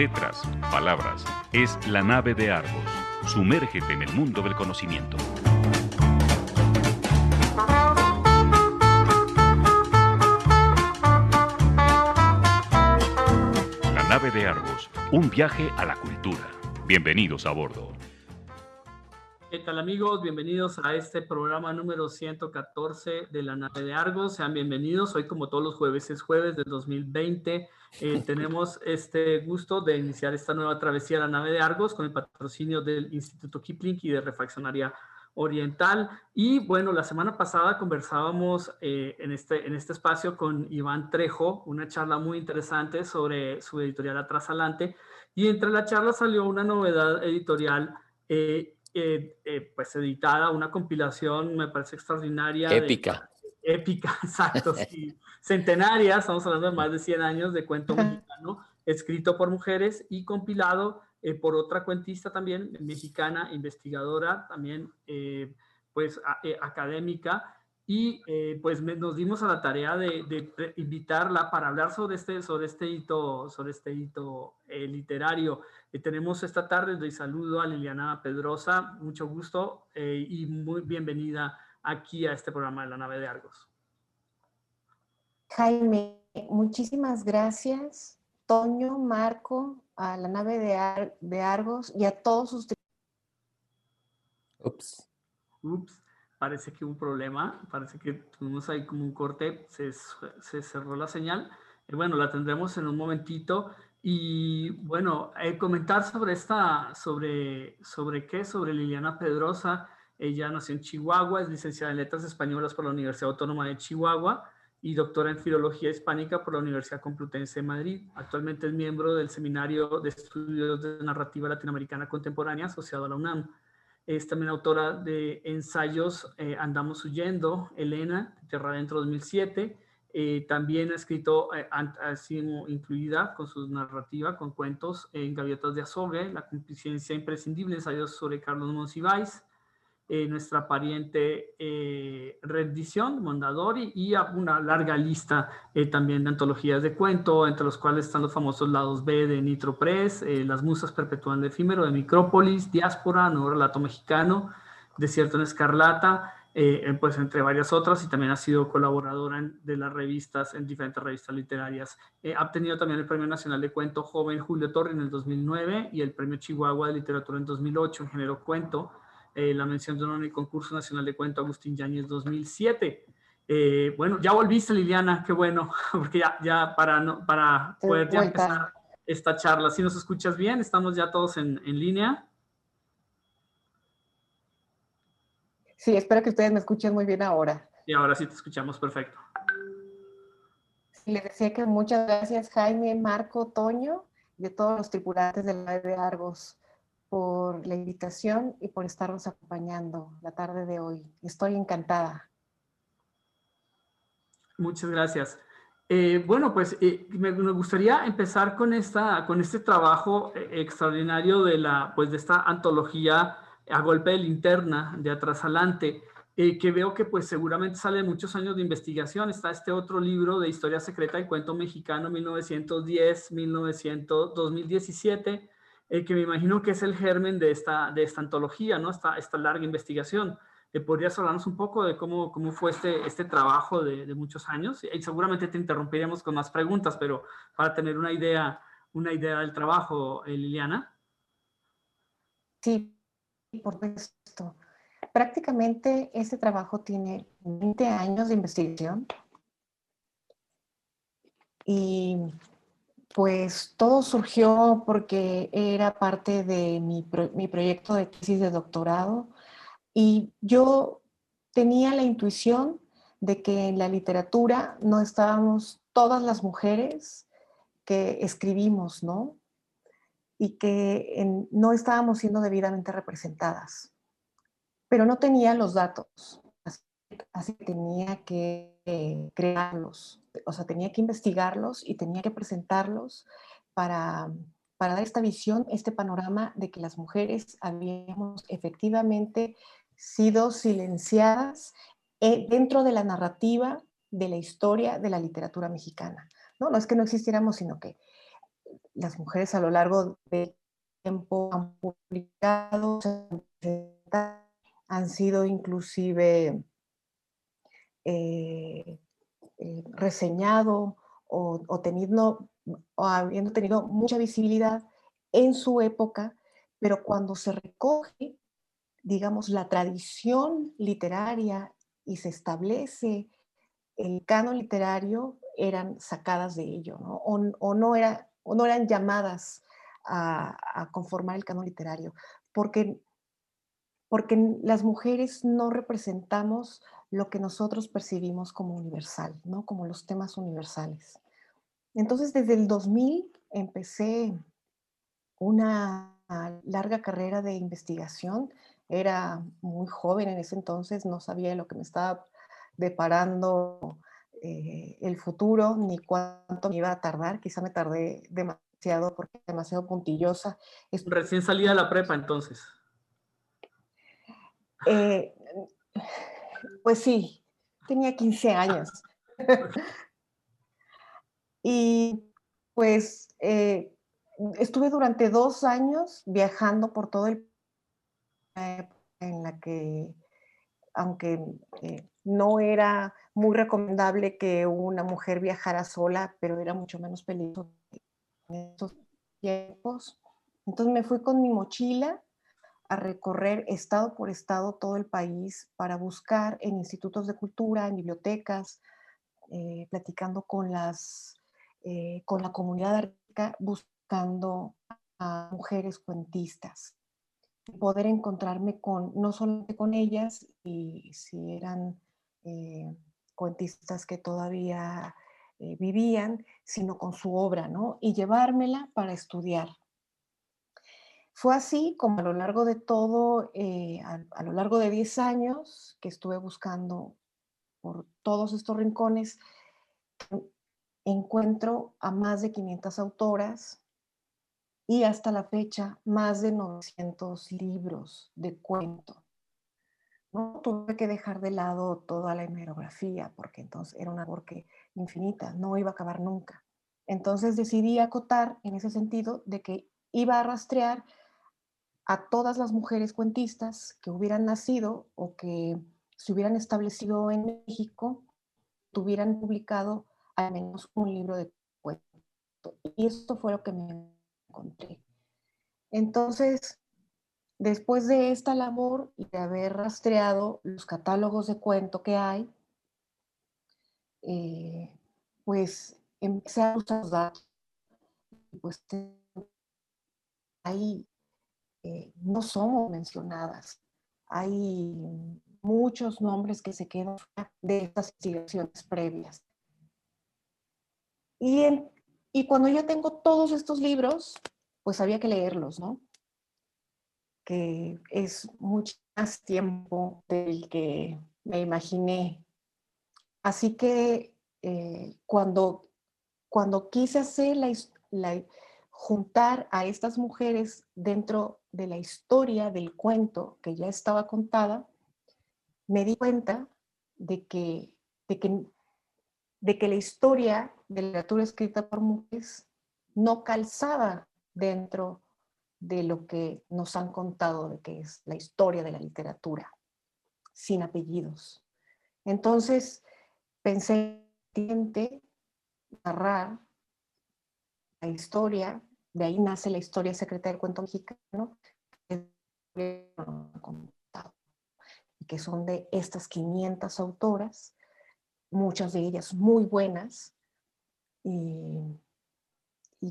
letras, palabras. Es la nave de Argos. Sumérgete en el mundo del conocimiento. La nave de Argos. Un viaje a la cultura. Bienvenidos a bordo. ¿Qué tal amigos? Bienvenidos a este programa número 114 de la nave de Argos. Sean bienvenidos. Hoy como todos los jueves es jueves del 2020. Eh, tenemos este gusto de iniciar esta nueva travesía a la nave de Argos con el patrocinio del Instituto Kipling y de Refaccionaria Oriental. Y bueno, la semana pasada conversábamos eh, en, este, en este espacio con Iván Trejo, una charla muy interesante sobre su editorial Atrasalante. Y entre la charla salió una novedad editorial eh, eh, eh, pues editada, una compilación, me parece extraordinaria. Épica. épica, exacto, centenaria, estamos hablando de más de 100 años de cuento mexicano, escrito por mujeres y compilado eh, por otra cuentista también, mexicana, investigadora, también pues académica, y pues nos dimos a la tarea de, invitarla para hablar sobre este, sobre este hito, sobre este hito literario. Y tenemos esta tarde, doy saludo a Liliana Pedrosa, mucho gusto eh, y muy bienvenida aquí a este programa de la nave de Argos. Jaime, muchísimas gracias. Toño, Marco, a la nave de, de Argos y a todos sus... Ups. Ups, parece que hubo un problema, parece que tuvimos ahí como un corte, se, se cerró la señal. Y bueno, la tendremos en un momentito. Y bueno, eh, comentar sobre esta, sobre, sobre qué, sobre Liliana Pedrosa. Ella nació en Chihuahua, es licenciada en Letras Españolas por la Universidad Autónoma de Chihuahua y doctora en Filología Hispánica por la Universidad Complutense de Madrid. Actualmente es miembro del Seminario de Estudios de Narrativa Latinoamericana Contemporánea asociado a la UNAM. Es también autora de ensayos eh, Andamos Huyendo, Elena, Tierra Adentro 2007, eh, también ha escrito, eh, ha sido incluida con su narrativa, con cuentos en Gaviotas de Azogue, La complicencia imprescindible, ensayos sobre Carlos Monsiváis, eh, nuestra pariente Rendición, Mondadori, y una larga lista también de antologías de cuento, entre los cuales están los famosos lados B de Nitro Press, Las Musas Perpetuando Efímero de Micrópolis, Diáspora, Nuevo Relato Mexicano, Desierto en Escarlata, eh, pues entre varias otras, y también ha sido colaboradora de las revistas, en diferentes revistas literarias. Eh, ha obtenido también el Premio Nacional de Cuento Joven Julio Torre en el 2009 y el Premio Chihuahua de Literatura en 2008 en género cuento, eh, la mención de honor en el Concurso Nacional de Cuento Agustín Yáñez 2007. bueno, ya volviste Liliana, qué bueno, porque ya, ya para, no, para poder ya empezar esta charla, si nos escuchas bien, estamos ya todos en, en línea. Sí, espero que ustedes me escuchen muy bien ahora. Y ahora sí te escuchamos perfecto. les decía que muchas gracias Jaime, Marco, Toño y de todos los tripulantes de la de Argos por la invitación y por estarnos acompañando la tarde de hoy. Estoy encantada. Muchas gracias. Eh, bueno, pues eh, me, gustaría empezar con, esta, con este trabajo eh, extraordinario de, la, pues, de esta antología a golpe de linterna, de atrás adelante, eh, que veo que pues seguramente sale muchos años de investigación. Está este otro libro de Historia Secreta y Cuento Mexicano 1910, 1900, 2017, que me imagino que es el germen de esta, de esta antología, ¿no? Esta, esta larga investigación. Eh, ¿Podrías hablarnos un poco de cómo, cómo fue este, este trabajo de, de muchos años? Y seguramente te interrumpiremos con más preguntas, pero para tener una idea, una idea del trabajo, eh, Liliana. Sí, por supuesto. Prácticamente este trabajo tiene 20 años de investigación y pues todo surgió porque era parte de mi, mi proyecto de tesis de doctorado y yo tenía la intuición de que en la literatura no estábamos todas las mujeres que escribimos, ¿no? y que no estábamos siendo debidamente representadas. Pero no tenía los datos, así, que tenía que crearlos, o sea, tenía que investigarlos y tenía que presentarlos para, para dar esta visión, este panorama de que las mujeres habíamos efectivamente sido silenciadas eh, dentro de la narrativa de la historia de la literatura mexicana. No, no es que no existiéramos, sino que las mujeres a lo largo del tiempo han publicado, han sido inclusive eh, eh, reseñado o, teniendo, o habiendo tenido mucha visibilidad en su época, pero cuando se recoge, digamos, la tradición literaria y se establece el canon literario, eran sacadas de ello, o no eran llamadas a, a, conformar el canon literario, porque, porque las mujeres no representamos lo que nosotros percibimos como universal, ¿no? Como los temas universales. Entonces, desde el 2000 empecé una larga carrera de investigación. Era muy joven en ese entonces, no sabía lo que me estaba deparando eh, el futuro, ni cuánto me iba a tardar. Quizá me tardé demasiado porque demasiado puntillosa. Recién salía de la prepa entonces. Eh, pues sí, tenía 15 años. y pues eh, estuve durante dos años viajando por todo el en la que, aunque eh, no era muy recomendable que una mujer viajara sola, pero era mucho menos peligroso en esos tiempos. Entonces me fui con mi mochila a recorrer estado por estado todo el país para buscar en institutos de cultura, en bibliotecas, eh, platicando con, las, eh, con la comunidad artística, buscando a mujeres cuentistas. Poder encontrarme con, no solamente con ellas, y si eran eh, cuentistas que todavía vivían, sino con su obra, ¿no? Y llevármela para estudiar fue así como a lo largo de todo, eh, a, lo largo de 10 años que estuve buscando por todos estos rincones, encuentro a más de 500 autoras y hasta la fecha más de 900 libros de cuento. No tuve que dejar de lado toda la hemerografía porque entonces era una labor que infinita, no iba a acabar nunca. Entonces decidí acotar en ese sentido de que iba a rastrear a todas las mujeres cuentistas que hubieran nacido o que se hubieran establecido en México, tuvieran publicado al menos un libro de cuento. Y esto fue lo que me encontré. Entonces, después de esta labor y de haber rastreado los catálogos de cuento que hay, eh, pues empecé a usar datos. Pues hay eh, no somos mencionadas. Hay muchos nombres que se quedan de estas investigaciones previas. Y, y cuando yo tengo todos estos libros, pues había que leerlos, ¿no? Que es mucho más tiempo del que me imaginé. Así que eh, cuando, cuando quise hacer la, la, juntar a estas mujeres dentro de la historia del cuento que ya estaba contada, me di cuenta de que, de que, de que la historia de la literatura escrita por mujeres no calzaba dentro de lo que nos han contado de que es la historia de la literatura, sin apellidos. Entonces, pensé en narrar la historia de ahí nace la historia secreta del cuento mexicano, y que son de estas 500 autoras, muchas de ellas muy buenas, y,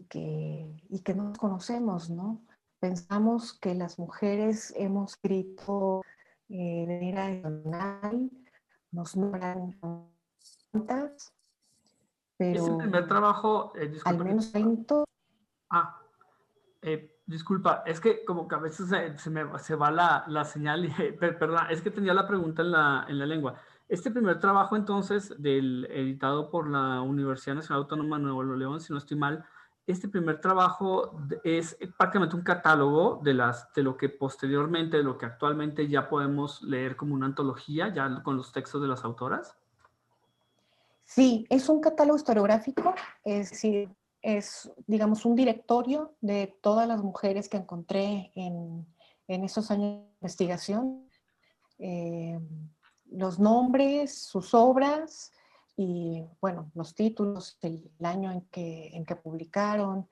que, y que nos conocemos, ¿no? Pensamos que las mujeres hemos escrito eh, de manera nacional, nos nombran tantas, pero... Es el primer trabajo, eh, al menos 20 Ah, eh, disculpa, es que como que a veces se, me se va la, la señal, y, perdón, es que tenía la pregunta en la, en la lengua. Este primer trabajo entonces, editado por la Universidad Nacional Autónoma de Nuevo León, si no estoy mal, este primer trabajo es prácticamente un catálogo de, las, de lo que posteriormente, de lo que actualmente ya podemos leer como una antología, ya con los textos de las autoras. Sí, es un catálogo historiográfico, es decir, es, digamos, un directorio de todas las mujeres que encontré en, en esos años de investigación. Eh, los nombres, sus obras y, bueno, los títulos, el, año en que, en que publicaron.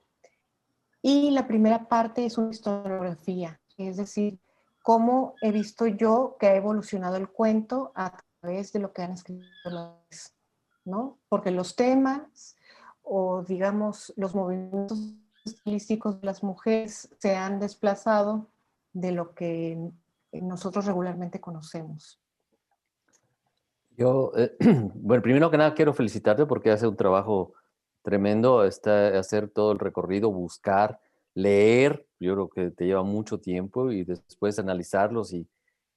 Y la primera parte es una historiografía, es decir, cómo he visto yo que ha evolucionado el cuento a través de lo que han escrito los, ¿no? Porque los temas o digamos los movimientos estilísticos de las mujeres se han desplazado de lo que nosotros regularmente conocemos. Yo, eh, bueno, primero que nada quiero felicitarte porque hace un trabajo tremendo, está, hacer todo el recorrido, buscar, leer, yo creo que te lleva mucho tiempo y después analizarlos y,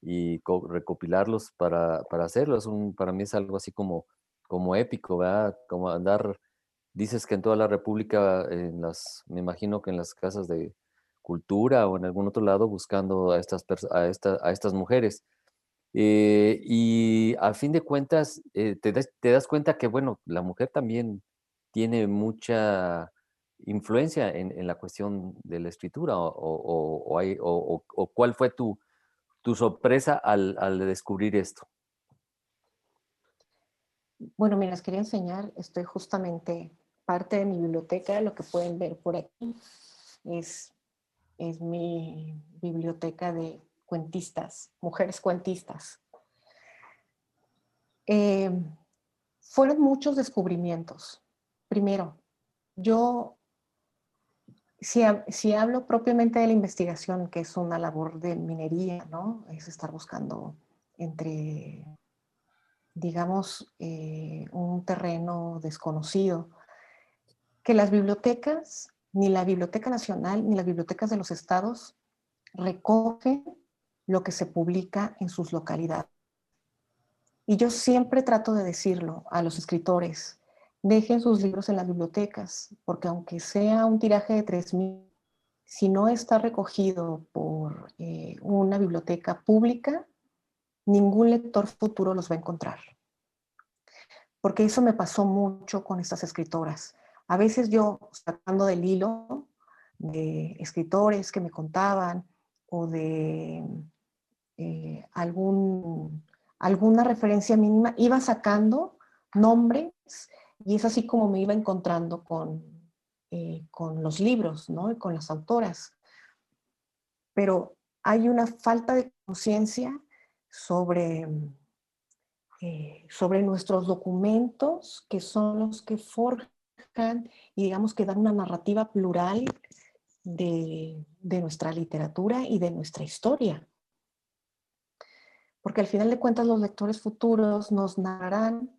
y recopilarlos para, para hacerlo. Es un, para mí es algo así como, como épico, ¿verdad? Como andar, dices que en toda la República, en las, me imagino que en las casas de cultura o en algún otro lado buscando a estas, a a estas mujeres. Eh, y a fin de cuentas, eh, te, te, das cuenta que, bueno, la mujer también tiene mucha influencia en, en la cuestión de la escritura o, o, o, o cuál fue tu, tu sorpresa al, al, descubrir esto. Bueno, les quería enseñar, estoy justamente parte de mi biblioteca, lo que pueden ver por aquí es, es mi biblioteca de cuentistas, mujeres cuentistas. Eh, fueron muchos descubrimientos. Primero, yo, si, si, hablo propiamente de la investigación, que es una labor de minería, ¿no? Es estar buscando entre, digamos, eh, un terreno desconocido, que las bibliotecas, ni la Biblioteca Nacional, ni las bibliotecas de los estados recogen lo que se publica en sus localidades. Y yo siempre trato de decirlo a los escritores, dejen sus libros en las bibliotecas, porque aunque sea un tiraje de 3.000, si no está recogido por eh, una biblioteca pública, ningún lector futuro los va a encontrar. Porque eso me pasó mucho con estas escritoras. A veces yo, sacando del hilo de escritores que me contaban o de eh, algún, alguna referencia mínima, iba sacando nombres y es así como me iba encontrando con, eh, con los libros, ¿no? Y con las autoras. Pero hay una falta de conciencia sobre, eh, sobre nuestros documentos, que son los que forjan y digamos que dan una narrativa plural de, de nuestra literatura y de nuestra historia porque al final de cuentas los lectores futuros nos narrarán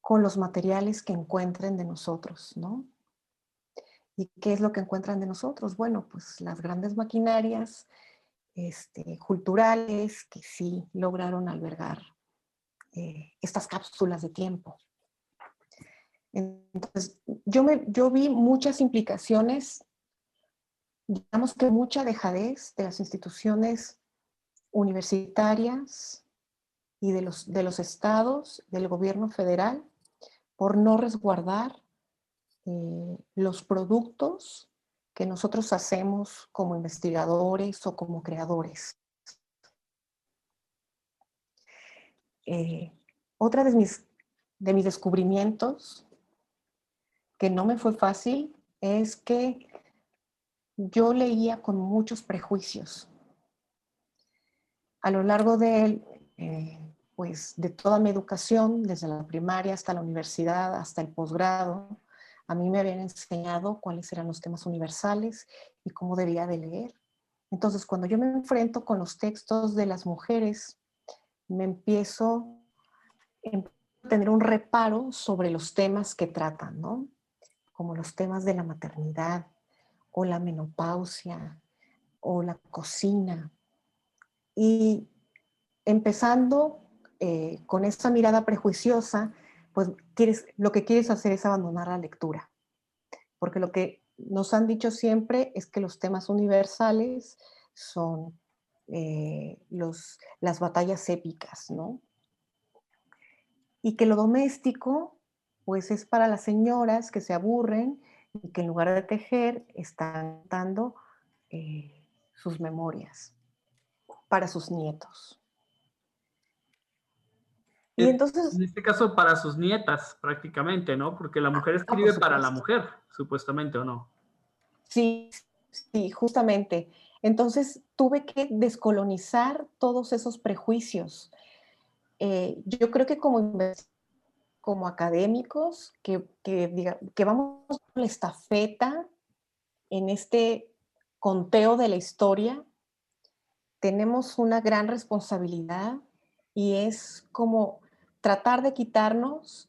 con los materiales que encuentren de nosotros, ¿no? ¿Y qué es lo que encuentran de nosotros? Bueno, pues las grandes maquinarias este, culturales que sí lograron albergar eh, estas cápsulas de tiempo. Entonces, yo, me, yo vi muchas implicaciones, digamos que mucha dejadez de las instituciones universitarias y de los, de los estados, del gobierno federal, por no resguardar eh, los productos que nosotros hacemos como investigadores o como creadores. Eh, otra de mis, de mis descubrimientos, que no me fue fácil, es que yo leía con muchos prejuicios a lo largo de, eh, pues, de toda mi educación, desde la primaria hasta la universidad, hasta el posgrado, a mí me habían enseñado cuáles eran los temas universales y cómo debía de leer. Entonces, cuando yo me enfrento con los textos de las mujeres, me empiezo a tener un reparo sobre los temas que tratan, ¿no? Como los temas de la maternidad o la menopausia o la cocina y empezando eh, con esa mirada prejuiciosa, pues quieres, lo que quieres hacer es abandonar la lectura. Porque lo que nos han dicho siempre es que los temas universales son eh, los, las batallas épicas, ¿no? Y que lo doméstico, pues es para las señoras que se aburren y que en lugar de tejer están dando eh, sus memorias para sus nietos. Y entonces... En este caso para sus nietas prácticamente, ¿no? Porque la mujer ah, escribe para la mujer, supuestamente, ¿o no? Sí, sí, justamente. Entonces tuve que descolonizar todos esos prejuicios. Eh, yo creo que como, como académicos, que, que, que vamos a la estafeta en este conteo de la historia, tenemos una gran responsabilidad y es como tratar de quitarnos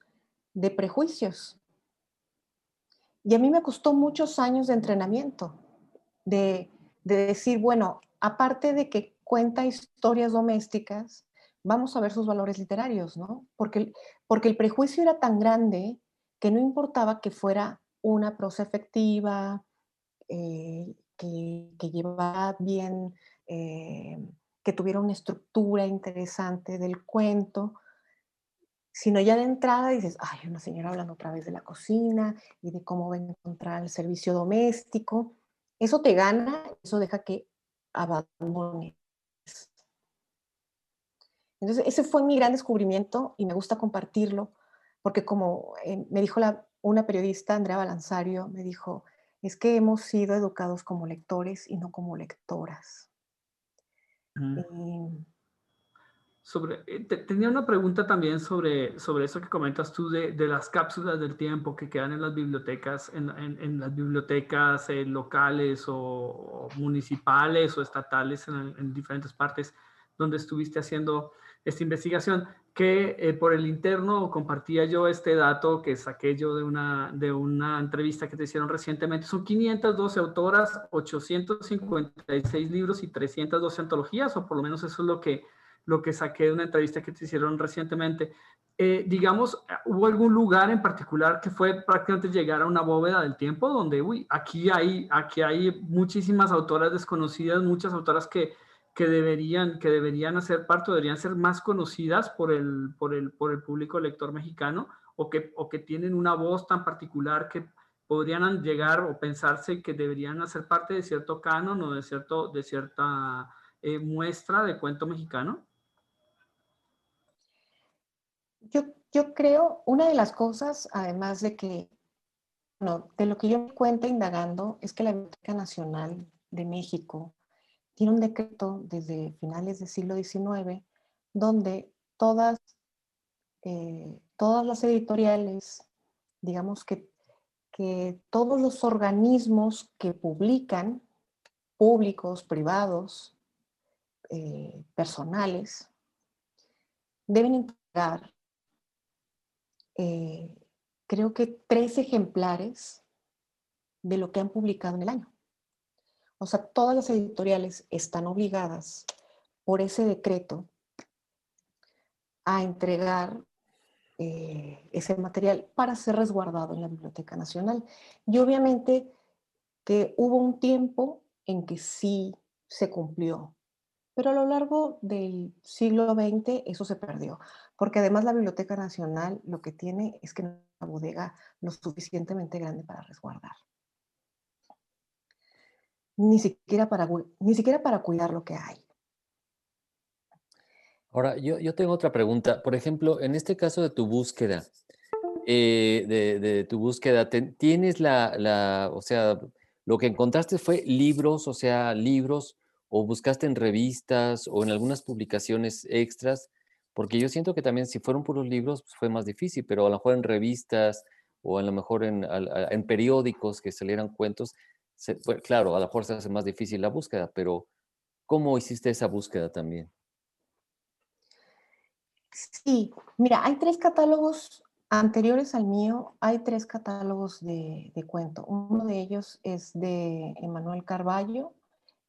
de prejuicios. Y a mí me costó muchos años de entrenamiento, de, decir, bueno, aparte de que cuenta historias domésticas, vamos a ver sus valores literarios, ¿no? Porque, porque el prejuicio era tan grande que no importaba que fuera una prosa efectiva, eh, que, que, llevara bien, eh, que tuviera una estructura interesante del cuento, sino ya de entrada dices, ay, una señora hablando otra vez de la cocina y de cómo va a encontrar el servicio doméstico. Eso te gana, eso deja que abandones. Entonces, ese fue mi gran descubrimiento y me gusta compartirlo, porque como eh, me dijo la, una periodista, Andrea Balanzario, me dijo, es que hemos sido educados como lectores y no como lectoras. Sobre, eh, tenía una pregunta también sobre, sobre eso que comentas tú de, de, las cápsulas del tiempo que quedan en las bibliotecas, en, en, las bibliotecas eh, locales o, municipales o estatales en, diferentes partes donde estuviste haciendo esta investigación, que eh, por el interno compartía yo este dato que saqué yo de una, de una entrevista que te hicieron recientemente. Son 512 autoras, 856 libros y 312 antologías, o por lo menos eso es lo que lo que saqué de una entrevista que te hicieron recientemente. Eh, digamos, ¿hubo algún lugar en particular que fue prácticamente llegar a una bóveda del tiempo donde, uy, aquí hay, aquí hay muchísimas autoras desconocidas, muchas autoras que, que, deberían, que deberían hacer parte, deberían ser más conocidas por el, por el, por el público lector mexicano o que, o que tienen una voz tan particular que podrían llegar o pensarse que deberían hacer parte de cierto canon o de, cierto, de cierta eh, muestra de cuento mexicano? Yo, creo, una de las cosas, además de que, no, de lo que yo me indagando, es que la Biblioteca Nacional de México tiene un decreto desde finales del siglo XIX donde todas, eh, todas las editoriales, digamos que, que todos los organismos que publican, públicos, privados, eh, personales, deben entregar eh, creo que tres ejemplares de lo que han publicado en el año. O sea, todas las editoriales están obligadas por ese decreto a entregar eh, ese material para ser resguardado en la Biblioteca Nacional. Y obviamente que hubo un tiempo en que sí se cumplió, pero a lo largo del siglo XX eso se perdió porque además la Biblioteca Nacional lo que tiene es que no es una bodega lo suficientemente grande para resguardar. Ni siquiera para, ni siquiera para cuidar lo que hay. Ahora, yo, yo tengo otra pregunta. Por ejemplo, en este caso de tu búsqueda, eh, de, tu búsqueda, ¿tienes la, la, o sea, lo que encontraste fue libros, o sea, libros, o buscaste en revistas o en algunas publicaciones extras porque yo siento que también si fueron puros libros pues, fue más difícil, pero a lo mejor en revistas o a lo mejor en, en periódicos que salieran cuentos, claro, a lo mejor se hace más difícil la búsqueda, pero ¿cómo hiciste esa búsqueda también? Sí, mira, hay tres catálogos anteriores al mío, hay tres catálogos de, cuento. Uno de ellos es de Emanuel Carballo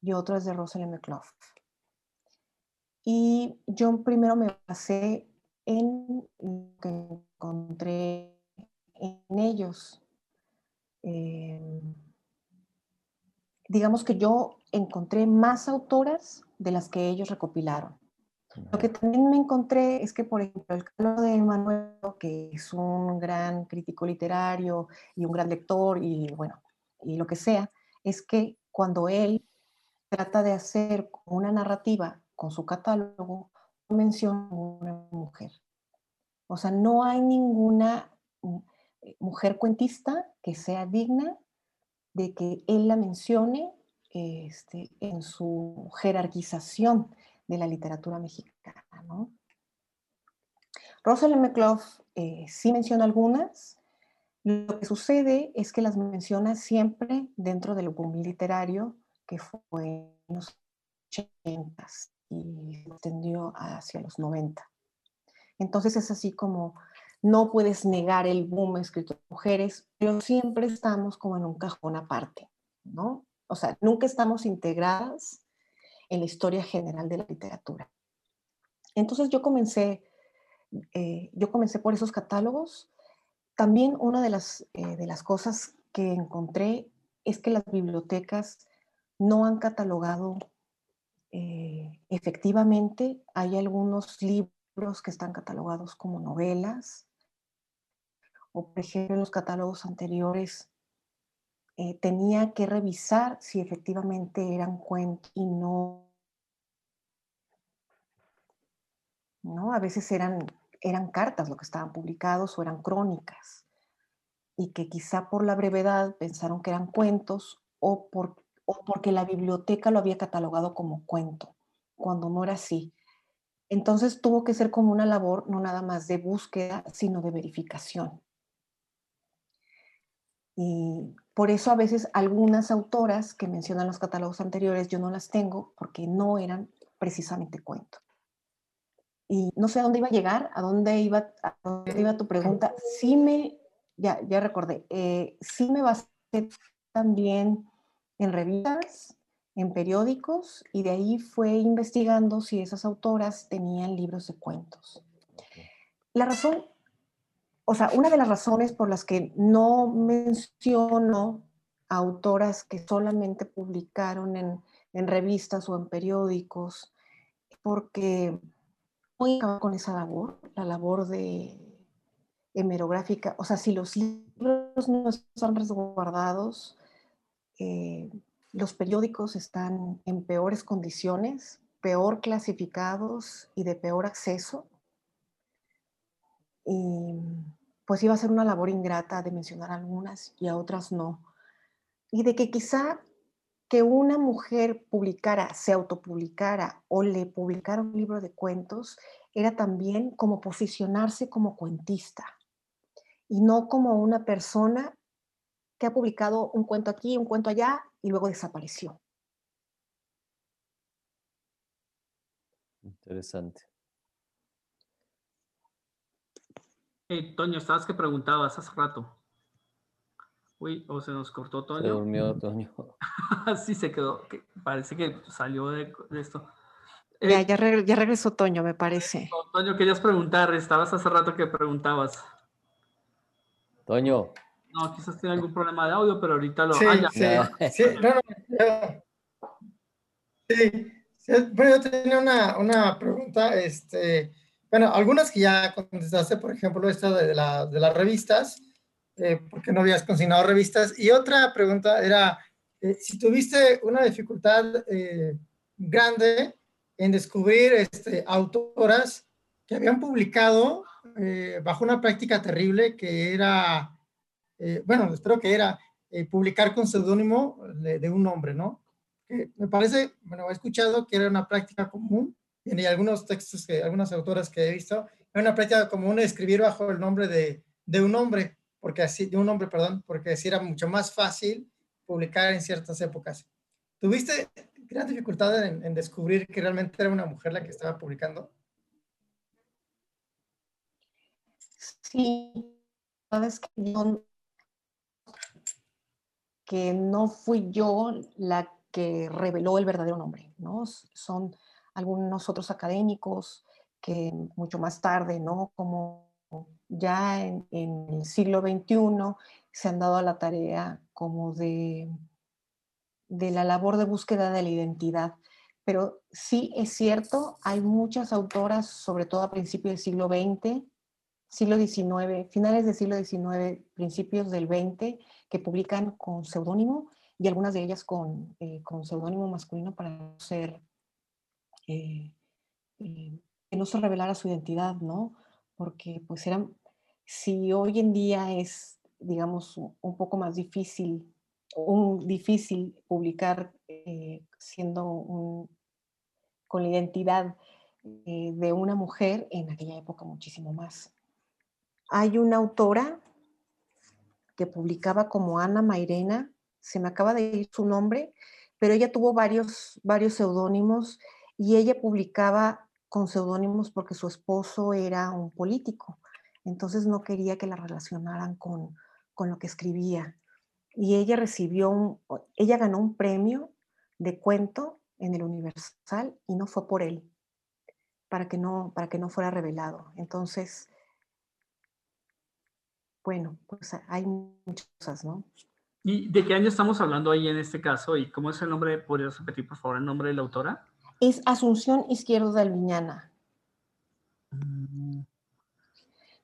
y otro es de Rosalind McClough. Y yo primero me basé en lo que encontré en ellos. Em, digamos que yo encontré más autoras de las que ellos recopilaron. Lo que también me encontré es que, por ejemplo, el caso de Manuel, que es un gran crítico literario y un gran lector y bueno, y lo que sea, es que cuando él trata de hacer una narrativa con su catálogo, no menciona a una mujer. O sea, no hay ninguna eh, mujer cuentista que sea digna de que él la mencione este, en su jerarquización de la literatura mexicana. ¿no? Rosalind McClough eh, sí menciona algunas. Lo que sucede es que las menciona siempre dentro del boom literario que fue en los 80 y se extendió hacia los 90. Entonces es así como no puedes negar el boom escrito de mujeres, pero siempre estamos como en un cajón aparte, ¿no? O sea, nunca estamos integradas en la historia general de la literatura. Entonces yo comencé, eh, yo comencé por esos catálogos. También una de las, eh, de las cosas que encontré es que las bibliotecas no han catalogado eh, efectivamente. Hay algunos libros que están catalogados como novelas, o por ejemplo en los catálogos anteriores eh, tenía que revisar si efectivamente eran cuentos y no, no, a veces eran, eran cartas lo que estaban publicados o eran crónicas y que quizá por la brevedad pensaron que eran cuentos o, por, o porque la biblioteca lo había catalogado como cuento, cuando no era así. Entonces tuvo que ser como una labor no nada más de búsqueda, sino de verificación. Y por eso a veces algunas autoras que mencionan los catálogos anteriores yo no las tengo porque no eran precisamente cuento. Y no sé a dónde iba a llegar, a dónde iba, a dónde iba tu pregunta. Sí me, ya, ya recordé, eh, sí me basé también en revistas, en periódicos, y de ahí fue investigando si esas autoras tenían libros de cuentos. La razón o sea, una de las razones por las que no menciono autoras que solamente publicaron en, revistas o en periódicos, porque voy a con esa labor, la labor de hemerográfica. O sea, si los libros no están resguardados, eh, los periódicos están en peores condiciones, peor clasificados y de peor acceso. Y pues iba a ser una labor ingrata de mencionar algunas y a otras no. Y de que quizá que una mujer publicara, se autopublicara o le publicara un libro de cuentos, era también como posicionarse como cuentista y no como una persona que ha publicado un cuento aquí, un cuento allá y luego desapareció. Interesante. Hey, Toño, ¿estabas que preguntabas hace rato? Uy, o se nos cortó Toño. Se durmió Toño. sí, se quedó. Parece que salió de, esto. ya, eh, ya, regresó Toño, me parece. Toño, querías preguntar. Estabas hace rato que preguntabas. Toño. No, quizás tiene algún problema de audio, pero ahorita lo... Sí, ah, sí, sí, no, no, sí, sí, Bueno, yo tenía una, una pregunta, este... Bueno, algunas que ya contestaste, por ejemplo, esta de, la, de las revistas, eh, porque no habías consignado revistas. Y otra pregunta era, eh, si tuviste una dificultad eh, grande en descubrir este, autoras que habían publicado bajo una práctica terrible que era, bueno, espero que era publicar con seudónimo de, de, un nombre, ¿no? me parece, bueno, he escuchado que era una práctica común y algunos textos, que, algunas autoras que he visto, es una práctica común escribir bajo el nombre de, de un hombre, porque así, de un hombre, perdón, porque así era mucho más fácil publicar en ciertas épocas. ¿Tuviste gran dificultad en, en, descubrir que realmente era una mujer la que estaba publicando? Sí, sabes que yo, que no fui yo la que reveló el verdadero nombre, ¿no? Son algunos otros académicos que mucho más tarde, ¿no? Como ya en, el siglo XXI se han dado a la tarea como de, de la labor de búsqueda de la identidad. pero sí es cierto, hay muchas autoras, sobre todo a principios del siglo XX, siglo XIX, finales del siglo XIX, principios del XX, que publican con seudónimo y algunas de ellas con, eh, con seudónimo masculino para no ser, eh, eh, que no se revelara su identidad, ¿no? Porque pues eran, si hoy en día es, digamos, un poco más difícil, un, difícil publicar siendo un, con la identidad de una mujer, en aquella época muchísimo más. Hay una autora que publicaba como Ana Mairena, se me acaba de ir su nombre, pero ella tuvo varios, varios seudónimos y ella publicaba con seudónimos porque su esposo era un político, entonces no quería que la relacionaran con, con lo que escribía. Y ella recibió un, ella ganó un premio de cuento en el Universal y no fue por él, para que no, para que no fuera revelado. Entonces, bueno, pues hay muchas cosas, ¿no? ¿Y de qué año estamos hablando ahí en este caso? ¿Y cómo es el nombre? ¿Podrías repetir, por favor, el nombre de la autora? Es Asunción Izquierdo de Alviñana. Mm.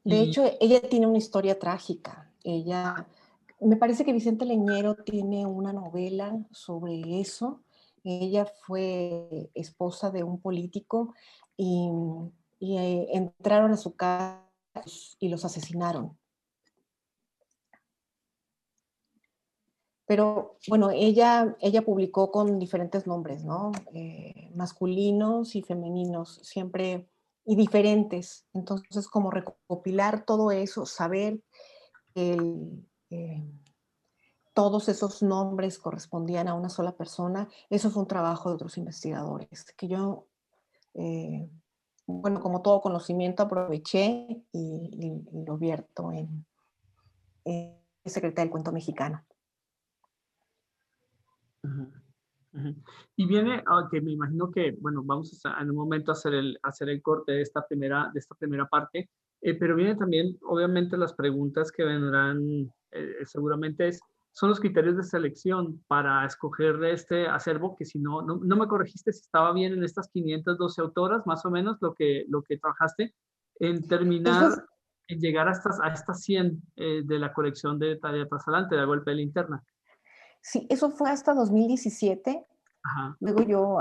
De hecho, ella tiene una historia trágica. Ella, me parece que Vicente Leñero tiene una novela sobre eso. Ella fue esposa de un político y, y eh, entraron a su casa y los asesinaron. Pero bueno, ella, ella publicó con diferentes nombres, ¿no? Eh, masculinos y femeninos, siempre y diferentes. Entonces, como recopilar todo eso, saber que eh, todos esos nombres correspondían a una sola persona, eso fue un trabajo de otros investigadores, que yo, eh, bueno, como todo conocimiento, aproveché y, lo vierto en Secretaría del Cuento Mexicano. Y viene, ah, que me imagino que, bueno, vamos a, en un momento a hacer el, hacer el corte de esta primera, de esta primera parte, eh, pero viene también, obviamente, las preguntas que vendrán, eh, seguramente es, son los criterios de selección para escoger este acervo, que si no, no, me corregiste si estaba bien en estas 512 autoras, más o menos, lo que, lo que trabajaste, en terminar, en llegar a estas, a estas 100 eh, de la colección de Tarea Trasalante, de la golpe de linterna. Sí, eso fue hasta 2017. Luego yo,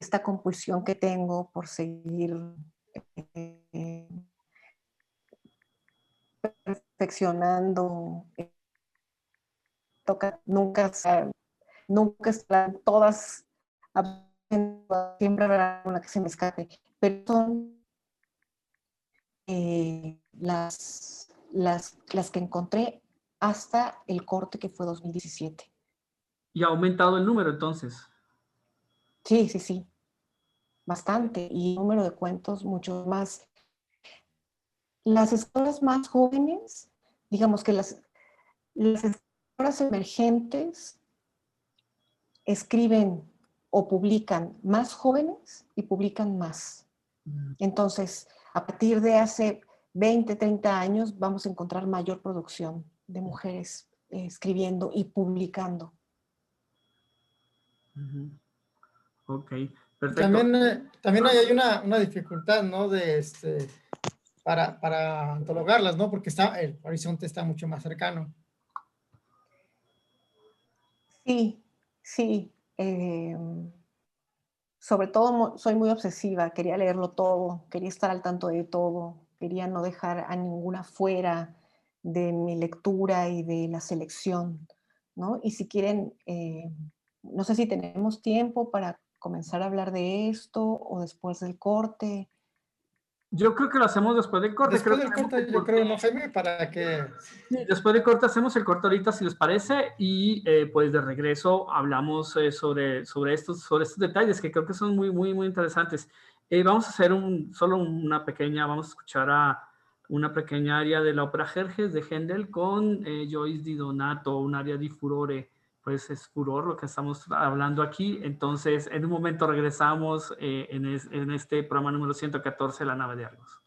esta compulsión que tengo por seguir eh, perfeccionando, eh, toca, nunca, nunca están todas, siempre habrá una que se me escape, pero son eh, las, las, las que encontré hasta el corte que fue 2017. ¿Y ha aumentado el número entonces? Sí, sí, sí. Bastante. Y el número de cuentos mucho más. Las escuelas más jóvenes, digamos que las, las escuelas emergentes escriben o publican más jóvenes y publican más. Mm. Entonces, a partir de hace 20, 30 años vamos a encontrar mayor producción de mujeres eh, escribiendo y publicando. Ok, perfecto. También, eh, también hay una, una, dificultad, ¿no? De este, para, para antologarlas, ¿no? Porque está, el horizonte está mucho más cercano. Sí, sí. Em, sobre todo soy muy obsesiva, quería leerlo todo, quería estar al tanto de todo, quería no dejar a ninguna fuera de mi lectura y de la selección, ¿no? Y si quieren, eh, no sé si tenemos tiempo para comenzar a hablar de esto o después del corte. Yo creo que lo hacemos después del corte. Después del corte, yo creo, ¿no, Jaime? Para que... Sí, después del corte hacemos el corte ahorita, si les parece, y eh, pues de regreso hablamos eh, sobre, sobre, estos, sobre estos detalles que creo que son muy, muy, muy interesantes. vamos a hacer un, solo una pequeña, vamos a escuchar a una pequeña área de la ópera Jerjes de Händel con eh, Joyce Di Donato, un área di furore, pues es furor lo que estamos hablando aquí. Entonces, en un momento regresamos eh, en, en este programa número 114, La nave de Argos.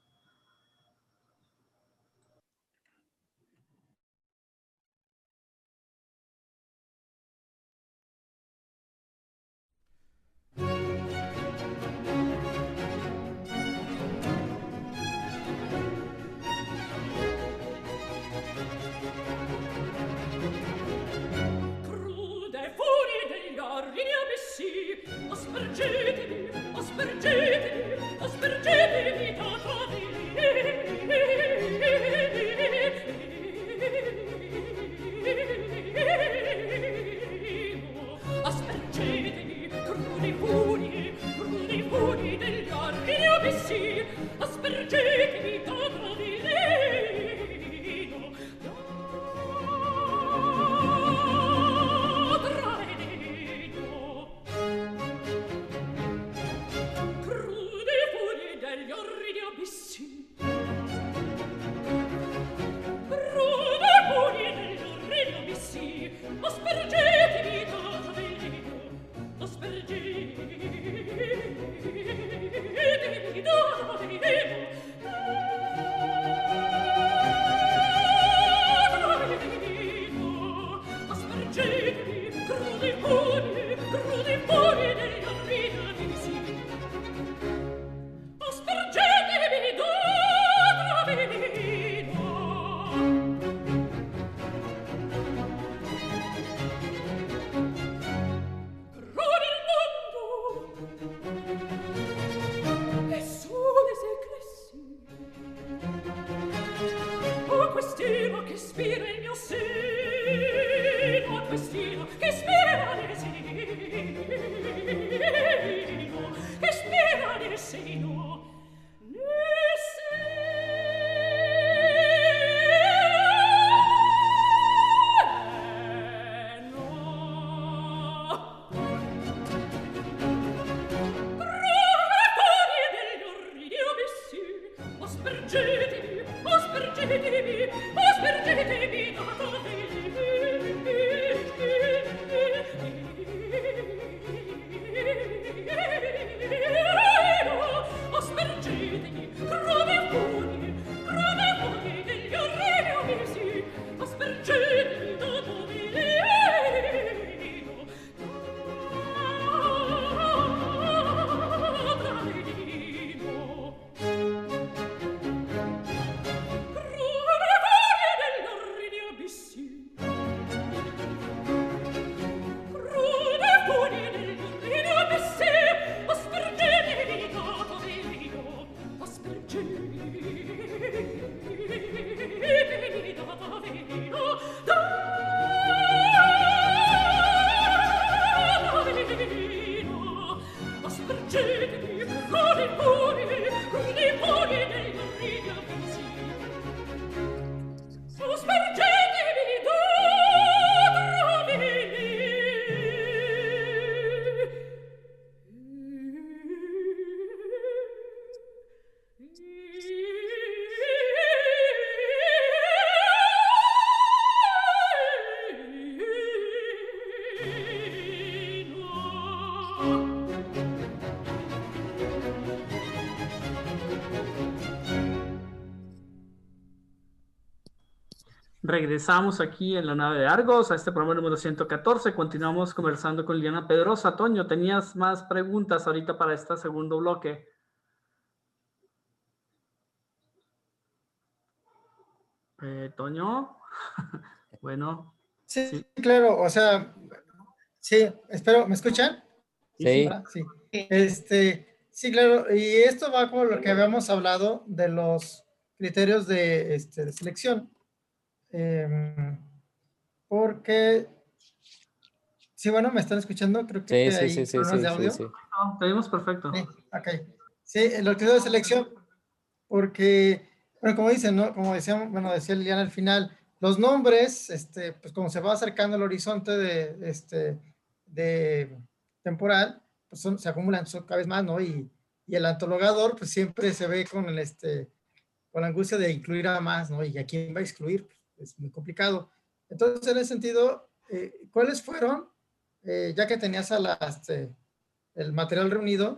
Regresamos aquí en la nave de Argos a este programa número 114. Continuamos conversando con Liliana Pedrosa. Toño, tenías más preguntas ahorita para este segundo bloque. Eh, Toño, bueno. Sí, claro, o sea, sí, espero, ¿me escuchan? Sí. Sí. Este, sí, claro, y esto va con lo que habíamos hablado de los criterios de, este, de selección. Em, porque, sí, bueno, ¿me están escuchando? Creo que sí, hay sí, sí, de audio. sí, sí. No, te vimos perfecto. Sí, ok. Sí, el objetivo de selección, porque, bueno, como dicen, ¿no? Como decíamos, bueno, decía Liliana al final, los nombres, este, pues como se va acercando el horizonte de, este, de temporal, pues son- se acumulan son cada vez más, ¿no? Y, y el antologador, pues siempre se ve con el, este, con la angustia de incluir a más, ¿no? Y a quién va a excluir, pues, es muy complicado. Entonces, en ese sentido, eh, ¿cuáles fueron, eh, ya que tenías este, el material reunido,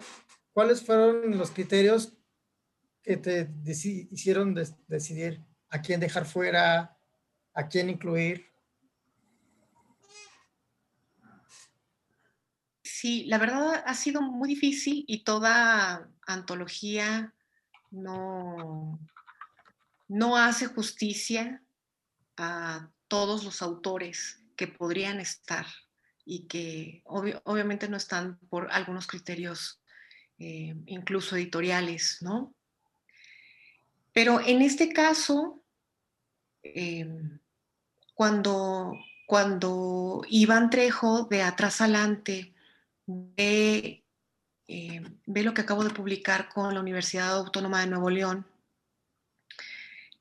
cuáles fueron los criterios que te hicieron decidir a quién dejar fuera, a quién incluir? Sí, la verdad ha sido muy difícil y toda antología no, no hace justicia a todos los autores que podrían estar y que obviamente no están por algunos criterios eh, incluso editoriales, ¿no? Pero en este caso, em, cuando, cuando Iván Trejo de Atrás Adelante eh, ve lo que acabo de publicar con la Universidad Autónoma de Nuevo León,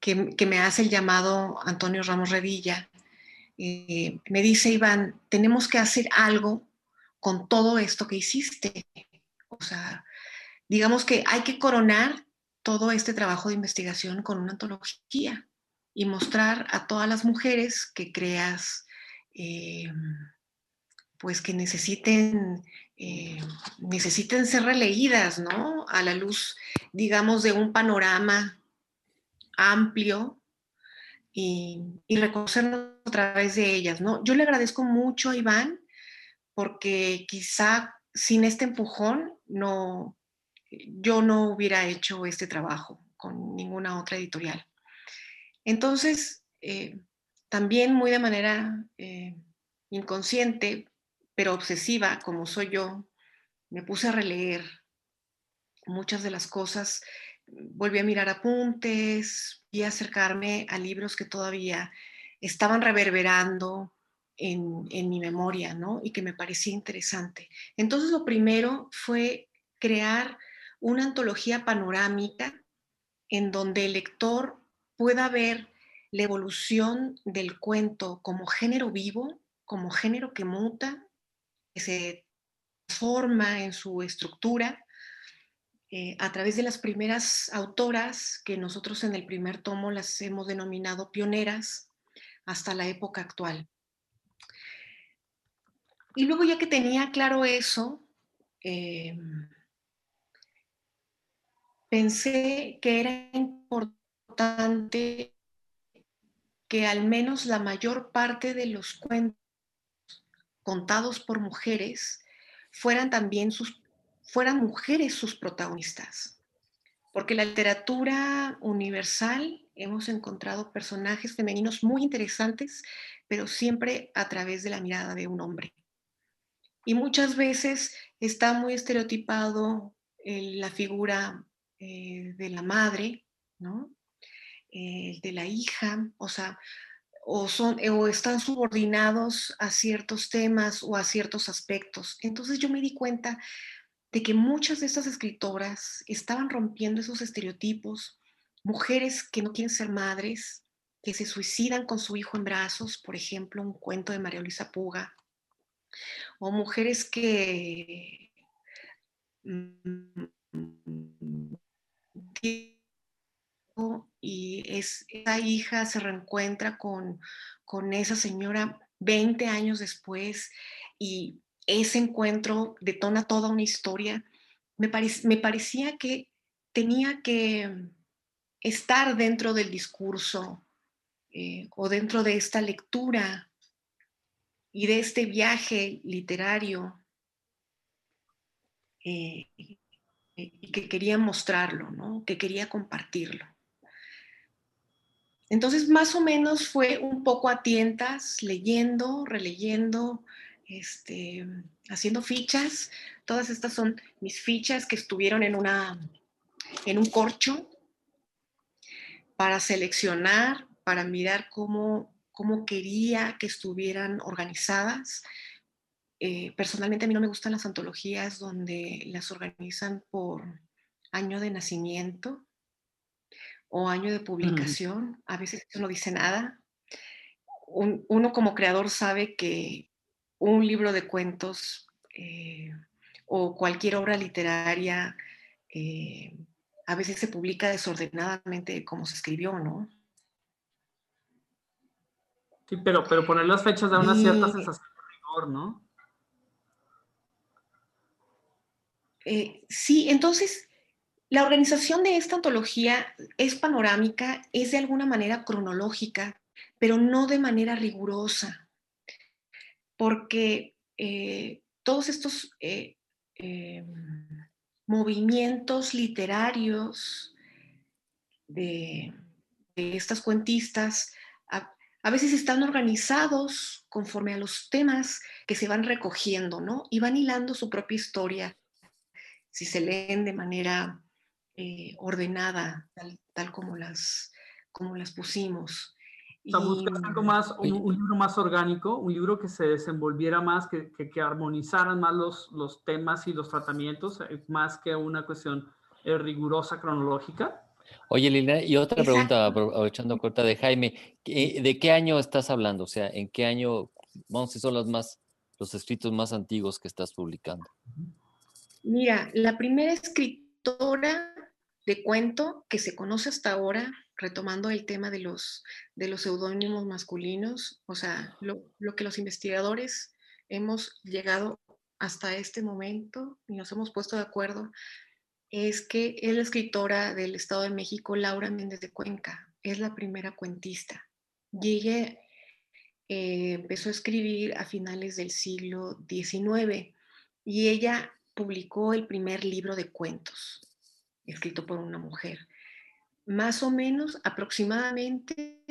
que, me hace el llamado Antonio Ramos Revilla, eh, me dice Iván, tenemos que hacer algo con todo esto que hiciste. O sea, digamos que hay que coronar todo este trabajo de investigación con una antología y mostrar a todas las mujeres que creas, eh, pues que necesiten, eh, necesiten ser releídas, ¿no? A la luz, digamos, de un panorama amplio y, y reconocernos a través de ellas, ¿no? Yo le agradezco mucho a Iván porque quizá sin este empujón no, yo no hubiera hecho este trabajo con ninguna otra editorial. Entonces, eh, también muy de manera eh, inconsciente, pero obsesiva, como soy yo, me puse a releer muchas de las cosas, volví a mirar apuntes y acercarme a libros que todavía estaban reverberando en, en mi memoria, ¿no? Y que me parecía interesante. Entonces, lo primero fue crear una antología panorámica en donde el lector pueda ver la evolución del cuento como género vivo, como género que muta, que se forma en su estructura eh, a través de las primeras autoras que nosotros en el primer tomo las hemos denominado pioneras hasta la época actual. Y luego ya que tenía claro eso, em, pensé que era importante que al menos la mayor parte de los cuentos contados por mujeres fueran también sus, fueran mujeres sus protagonistas. Porque la literatura universal hemos encontrado personajes femeninos muy interesantes, pero siempre a través de la mirada de un hombre. Y muchas veces está muy estereotipado la figura eh, de la madre, ¿no? Eh, de la hija, o sea, o, son, o están subordinados a ciertos temas o a ciertos aspectos. Entonces yo me di cuenta de que muchas de estas escritoras estaban rompiendo esos estereotipos, mujeres que no quieren ser madres, que se suicidan con su hijo en brazos, por ejemplo, un cuento de María Luisa Puga, o mujeres que mm, y es, esa hija se reencuentra con, con esa señora 20 años después y ese encuentro detona toda una historia. Me, parecía que tenía que estar dentro del discurso eh, o dentro de esta lectura y de este viaje literario eh, y que quería mostrarlo, ¿no? que quería compartirlo. Entonces, más o menos fue un poco a tientas, leyendo, releyendo, este, haciendo fichas. Todas estas son mis fichas que estuvieron en, una, en un corcho para seleccionar, para mirar cómo, cómo quería que estuvieran organizadas. Eh, personalmente a mí no me gustan las antologías donde las organizan por año de nacimiento o año de publicación. A veces eso no dice nada. uno como creador sabe que un libro de cuentos eh, o cualquier obra literaria eh, a veces se publica desordenadamente como se escribió, ¿no? Sí, pero, pero poner las fechas da una cierta sensación de rigor, ¿no? Eh, sí, entonces la organización de esta antología es panorámica, es de alguna manera cronológica, pero no de manera rigurosa, porque eh, todos estos eh, movimientos literarios de, estas cuentistas a, veces están organizados conforme a los temas que se van recogiendo, ¿no? Y van hilando su propia historia si se leen de manera eh, ordenada, tal, como, las, como las pusimos. O algo más, un, libro más orgánico, un libro que se desenvolviera más, que, que, armonizaran más los, los, temas y los tratamientos, eh, más que una cuestión eh, rigurosa cronológica. Oye, Lina, y otra pregunta, aprovechando corta de Jaime, ¿de qué año estás hablando? O sea, ¿en qué año, vamos, si son los más, los escritos más antiguos que estás publicando? Mira, la primera escritora de cuento que se conoce hasta ahora, retomando el tema de los, de los seudónimos masculinos, o sea, lo, que los investigadores hemos llegado hasta este momento y nos hemos puesto de acuerdo, es que es la escritora del Estado de México, Laura Méndez de Cuenca, es la primera cuentista. Y ella eh, empezó a escribir a finales del siglo XIX y ella publicó el primer libro de cuentos, escrito por una mujer. Más o menos, aproximadamente,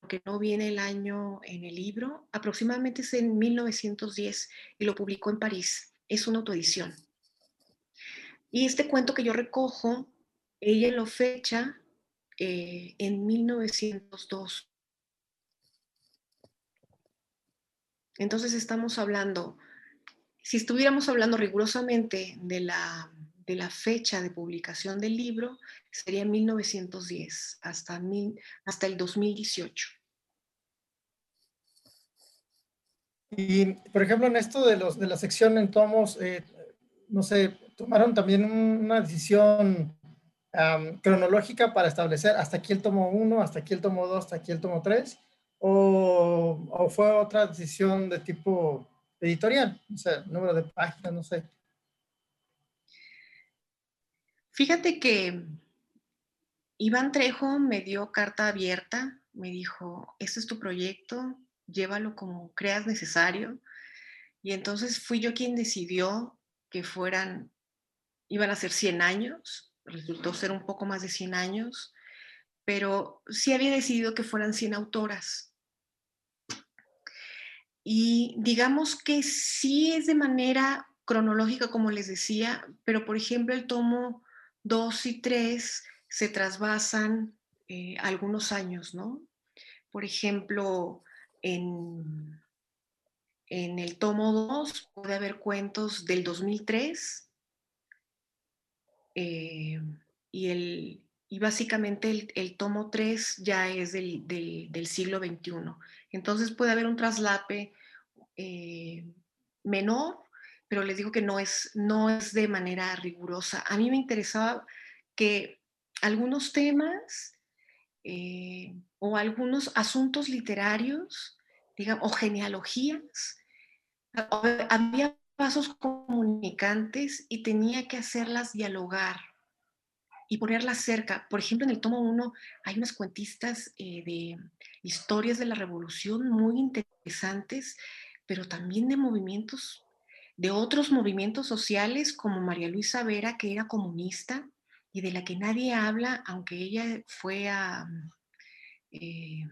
porque no viene el año en el libro, aproximadamente es en 1910 y lo publicó en París. Es una autoedición. Y este cuento que yo recojo, ella lo fecha eh, en 1902. Entonces estamos hablando si estuviéramos hablando rigurosamente de la, de la fecha de publicación del libro sería 1910 hasta, hasta el 2018. Y, por ejemplo, en esto de, los, de la sección en tomos, eh, no sé, tomaron también una decisión cronológica para establecer hasta aquí el tomo 1, hasta aquí el tomo 2, hasta aquí el tomo 3, o, o fue otra decisión de tipo editorial, o sea, número de páginas, no sé. Fíjate que Iván Trejo me dio carta abierta, me dijo, este es tu proyecto, llévalo como creas necesario. Y entonces fui yo quien decidió que fueran, iban a ser 100 años, resultó ser un poco más de 100 años, pero sí había decidido que fueran 100 autoras. Y digamos que sí es de manera cronológica, como les decía, pero por ejemplo el tomo 2 y 3 se trasvasan eh, algunos años, ¿no? Por ejemplo, en, en el tomo 2 puede haber cuentos del 2003 eh, y, el, y básicamente el, tomo 3 ya es del, del, siglo XXI. Entonces puede haber un traslape eh, menor, pero les digo que no es, no es de manera rigurosa. A mí me interesaba que algunos temas eh, o algunos asuntos literarios, digamos, o genealogías, había pasos comunicantes y tenía que hacerlas dialogar y ponerlas cerca. Por ejemplo, en el tomo 1 hay unas cuentistas eh, de historias de la revolución muy interesantes, pero también de movimientos, de otros movimientos sociales como María Luisa Vera, que era comunista y de la que nadie habla, aunque ella fue a, eh,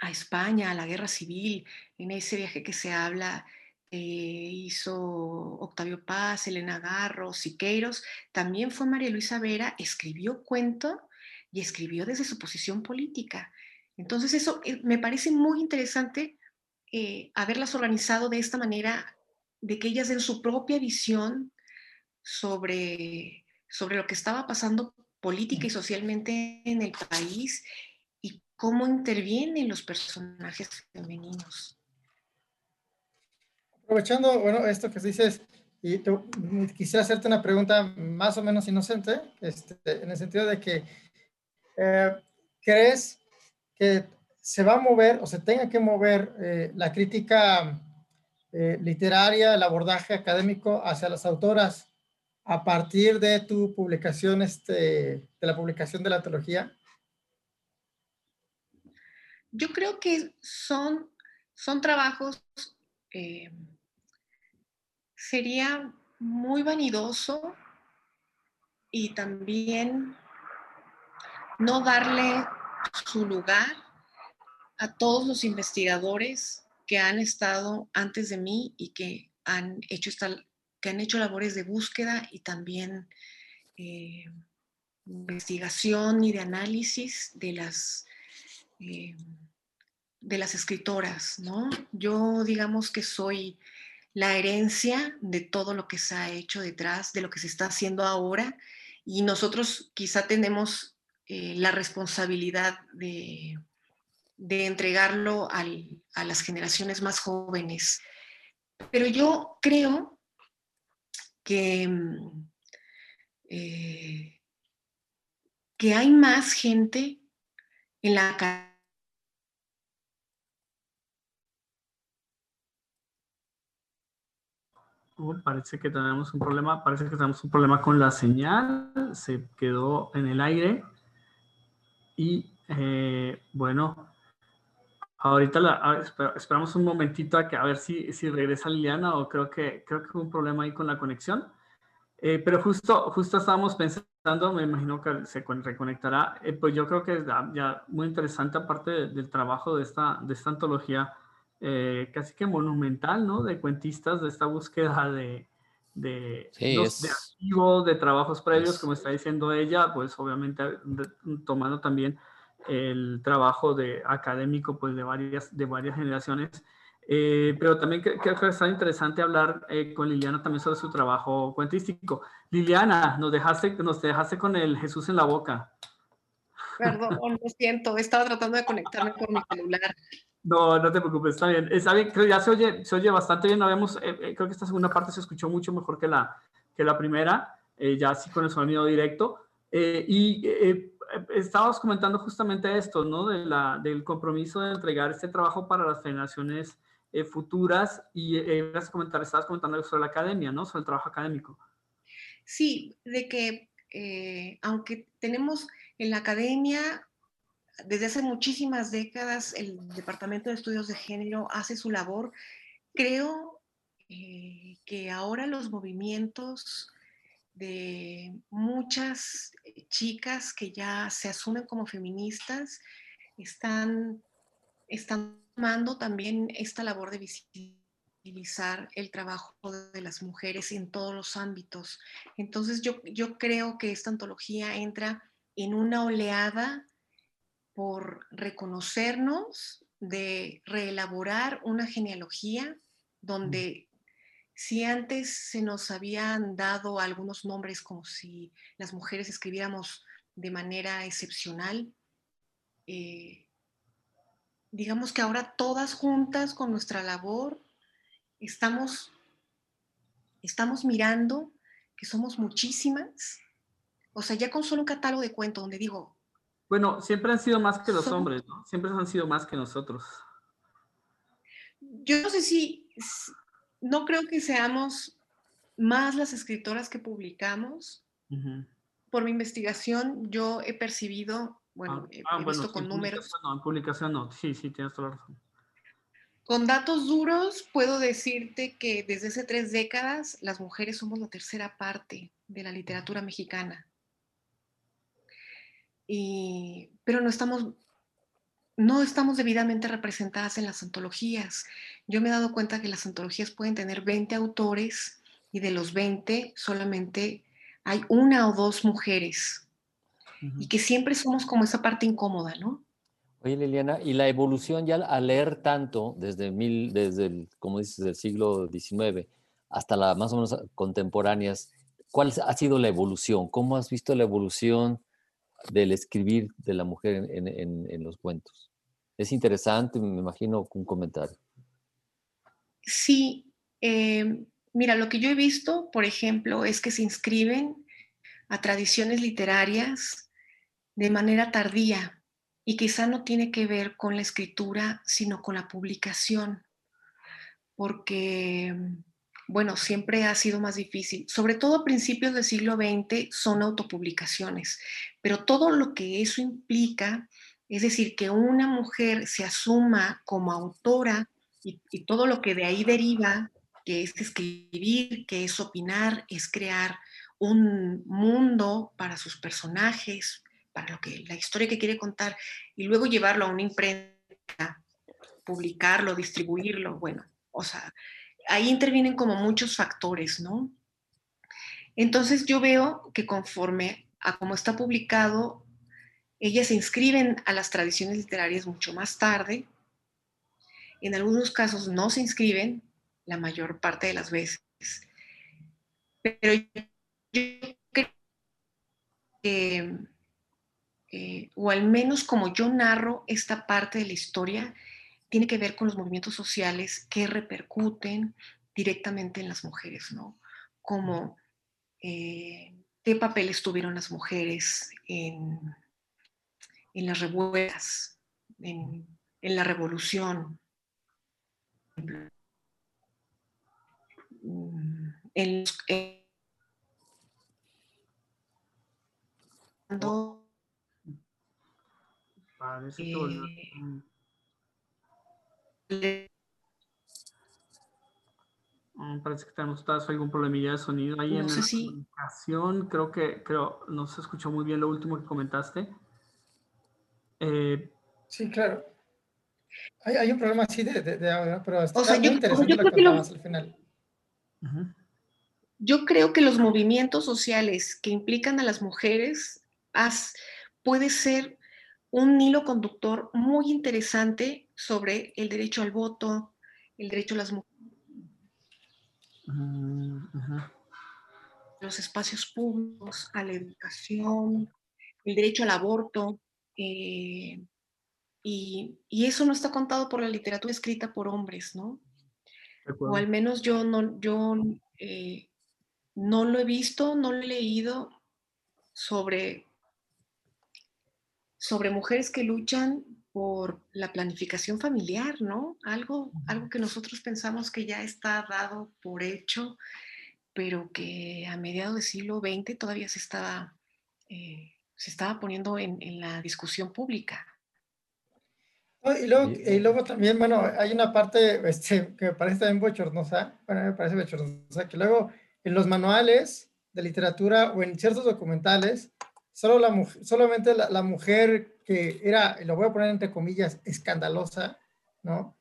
a España, a la guerra civil, en ese viaje que se habla eh, hizo Octavio Paz, Elena Garro, Siqueiros, también fue María Luisa Vera, escribió cuento y escribió desde su posición política. Entonces eso eh, me parece muy interesante eh, haberlas organizado de esta manera, de que ellas den su propia visión sobre, sobre lo que estaba pasando política y socialmente en el país y cómo intervienen los personajes femeninos. Aprovechando, bueno, esto que dices, y quisiera hacerte una pregunta más o menos inocente, este, en el sentido de que, eh, ¿crees que se va a mover o se tenga que mover eh, la crítica eh, literaria, el abordaje académico hacia las autoras a partir de tu publicación, este, de la publicación de la antología? Yo creo que son, son trabajos sería muy vanidoso y también no darle su lugar a todos los investigadores que han estado antes de mí y que han hecho, que han hecho labores de búsqueda y también eh, investigación y de análisis de las, eh, de las escritoras, ¿no? Yo digamos que soy la herencia de todo lo que se ha hecho detrás, de lo que se está haciendo ahora, y nosotros quizá tenemos eh, la responsabilidad de, entregarlo a las generaciones más jóvenes. Pero yo creo que, mm, eh, que hay más gente en la parece que tenemos un problema, parece que tenemos un problema con la señal, se quedó en el aire y eh, bueno, ahorita la, esperamos un momentito a, que, a ver si, si regresa Liliana o creo que, creo que hubo un problema ahí con la conexión, eh, pero justo, justo estábamos pensando, me imagino que se reconectará, eh, pues yo creo que es ya muy interesante aparte del trabajo de esta, de esta antología, eh, casi que monumental, ¿no? De cuentistas, de esta búsqueda de, de, de archivos, de trabajos previos, como está diciendo ella, pues obviamente tomando también el trabajo de académico pues de varias, de varias generaciones. Eh, pero también creo que está interesante hablar eh, con Liliana también sobre su trabajo cuentístico. Liliana, nos dejaste, nos dejaste con el Jesús en la boca. Perdón, lo siento, estaba tratando de conectarme con mi celular. No, no te preocupes, está bien. Está bien, creo ya se oye, se oye bastante bien. Vemos, eh, eh, creo que esta segunda parte se escuchó mucho mejor que la, que la primera, eh, ya así con el sonido directo. y estabas comentando justamente esto, ¿no? De la, del compromiso de entregar este trabajo para las generaciones futuras y eh, comentar, estabas comentando sobre la academia, ¿no? Sobre el trabajo académico. Sí, de que aunque tenemos en la academia desde hace muchísimas décadas el Departamento de Estudios de Género hace su labor. Creo eh, que ahora los movimientos de muchas chicas que ya se asumen como feministas están, están tomando también esta labor de visibilizar el trabajo de las mujeres en todos los ámbitos. Entonces yo, yo creo que esta antología entra en una oleada por reconocernos, de reelaborar una genealogía donde si antes se nos habían dado algunos nombres como si las mujeres escribiéramos de manera excepcional, eh, digamos que ahora todas juntas con nuestra labor estamos, estamos mirando que somos muchísimas. O sea, ya con solo un catálogo de cuentos donde digo, bueno, siempre han sido más que los hombres, ¿no? Siempre han sido más que nosotros. Yo no sé si, no creo que seamos más las escritoras que publicamos. Por mi investigación, yo he percibido, bueno, ah, he, ah, visto con números. No, en publicación no, sí, sí, tienes toda la razón. Con datos duros, puedo decirte que desde hace tres décadas las mujeres somos la tercera parte de la literatura mexicana pero no estamos, no estamos debidamente representadas en las antologías. Yo me he dado cuenta que las antologías pueden tener 20 autores y de los 20 solamente hay una o dos mujeres y que siempre somos como esa parte incómoda, ¿no? Oye, Liliana, y la evolución ya al leer tanto desde, mil, desde el, como dices, del siglo XIX hasta las más o menos contemporáneas, ¿cuál ha sido la evolución? ¿Cómo has visto la evolución del escribir de la mujer en, los cuentos. Es interesante, me imagino, un comentario. Sí, eh, mira, lo que yo he visto, por ejemplo, es que se inscriben a tradiciones literarias de manera tardía y quizá no tiene que ver con la escritura, sino con la publicación, porque bueno, siempre ha sido más difícil. Sobre todo a principios del siglo XX son autopublicaciones, pero todo lo que eso implica, es decir, que una mujer se asuma como autora y, todo lo que de ahí deriva, que es escribir, que es opinar, es crear un mundo para sus personajes, para lo que la historia que quiere contar y luego llevarlo a una imprenta, publicarlo, distribuirlo, bueno, o sea, ahí intervienen como muchos factores, ¿no? Entonces yo veo que conforme a cómo está publicado, ellas se inscriben a las tradiciones literarias mucho más tarde. En algunos casos no se inscriben, la mayor parte de las veces. Pero yo creo que, o al menos como yo narro esta parte de la historia, tiene que ver con los movimientos sociales que repercuten directamente en las mujeres, ¿no? Como eh, qué papeles tuvieron las mujeres en, las revueltas, en, la revolución, en, Mm, parece que tenemos algún problemilla de sonido ahí en la comunicación. Creo que creo, no se escuchó muy bien lo último que comentaste. Eh, sí, claro. Hay, un problema así de, de, pero está muy interesante lo que contabas al final. Yo creo que los movimientos sociales que implican a las mujeres puede ser un hilo conductor muy interesante sobre el derecho al voto, el derecho a las mujeres. los espacios públicos, a la educación, el derecho al aborto. Eh, y, y, eso no está contado por la literatura escrita por hombres, ¿no? O al menos yo no, yo, eh, no lo he visto, no lo he leído sobre, sobre mujeres que luchan por la planificación familiar, ¿no? Algo, algo que nosotros pensamos que ya está dado por hecho, pero que a mediados del siglo XX todavía se estaba, eh, se estaba poniendo en, en, la discusión pública. y, luego, y, luego, también, bueno, hay una parte este, que me parece también bochornosa, bueno, me parece bochornosa, que luego en los manuales de literatura o en ciertos documentales, solo la, solamente la, la mujer que era, lo voy a poner entre comillas, escandalosa, ¿no?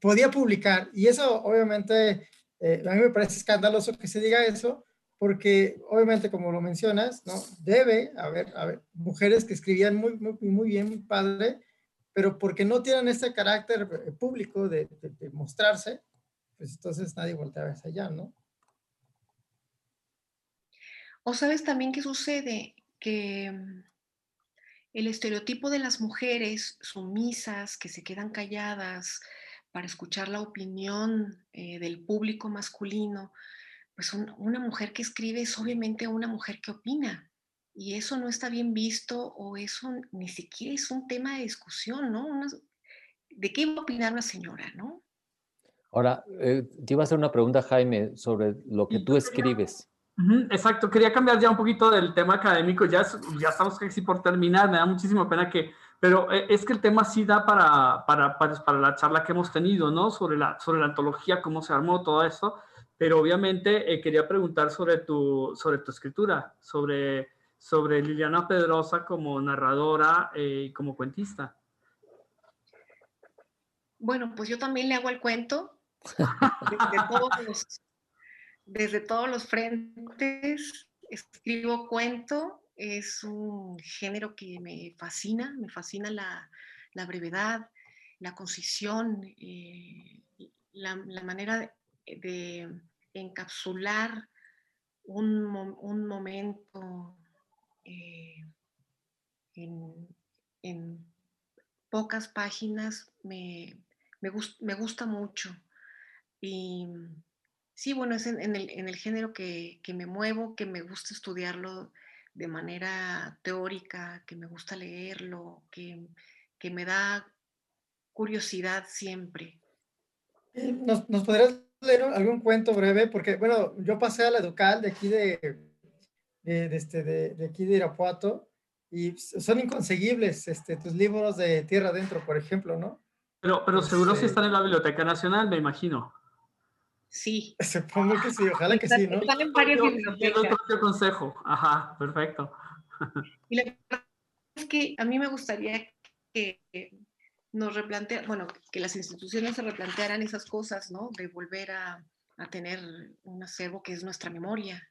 Podía publicar, y eso obviamente, eh, a mí me parece escandaloso que se diga eso, porque obviamente, como lo mencionas, ¿no? Debe haber, haber mujeres que escribían muy, muy, muy bien, muy padre, pero porque no tienen este carácter eh, público de, de, de mostrarse, pues entonces nadie voltea hacia allá, ¿no? O sabes también qué sucede, que mm, el estereotipo de las mujeres sumisas que se quedan calladas para escuchar la opinión eh, del público masculino, pues un, una mujer que escribe es obviamente una mujer que opina. Y eso no está bien visto o eso ni siquiera es un tema de discusión, ¿no? Una, ¿De qué va a opinar una señora, no? Ahora, eh, te iba a hacer una pregunta, Jaime, sobre lo que tú escribes. Exacto, quería cambiar ya un poquito del tema académico, ya, ya estamos casi por terminar, me da muchísima pena que, pero eh, es que el tema sí da para, para, para, para, la charla que hemos tenido, ¿no? Sobre la, sobre la antología, cómo se armó todo eso, pero obviamente eh, quería preguntar sobre tu, sobre tu escritura, sobre, sobre Liliana Pedrosa como narradora y eh, como cuentista. Bueno, pues yo también le hago el cuento desde todos los frentes. Escribo cuento, es un género que me fascina, me fascina la, la brevedad, la concisión, eh, la, la, manera de, encapsular un, un momento eh, en, en, pocas páginas me, me, me gusta mucho. Y Sí, bueno, es en, en, el, en el, género que, que, me muevo, que me gusta estudiarlo de manera teórica, que me gusta leerlo, que, que me da curiosidad siempre. ¿Nos, ¿Nos, podrías leer algún cuento breve? Porque, bueno, yo pasé a la Educal de aquí de, de, de, este, de, de aquí de Irapuato y son inconseguibles este, tus libros de Tierra Adentro, por ejemplo, ¿no? Pero, pero seguro este... si están en la Biblioteca Nacional, me imagino. Sí. Supongo que sí, ojalá que sí, ¿no? Están en varias bibliotecas. Yo consejo. Ajá, perfecto. Y la verdad es que a mí me gustaría que nos replantearan, bueno, que las instituciones se replantearan esas cosas, ¿no? De volver a, a tener un acervo que es nuestra memoria.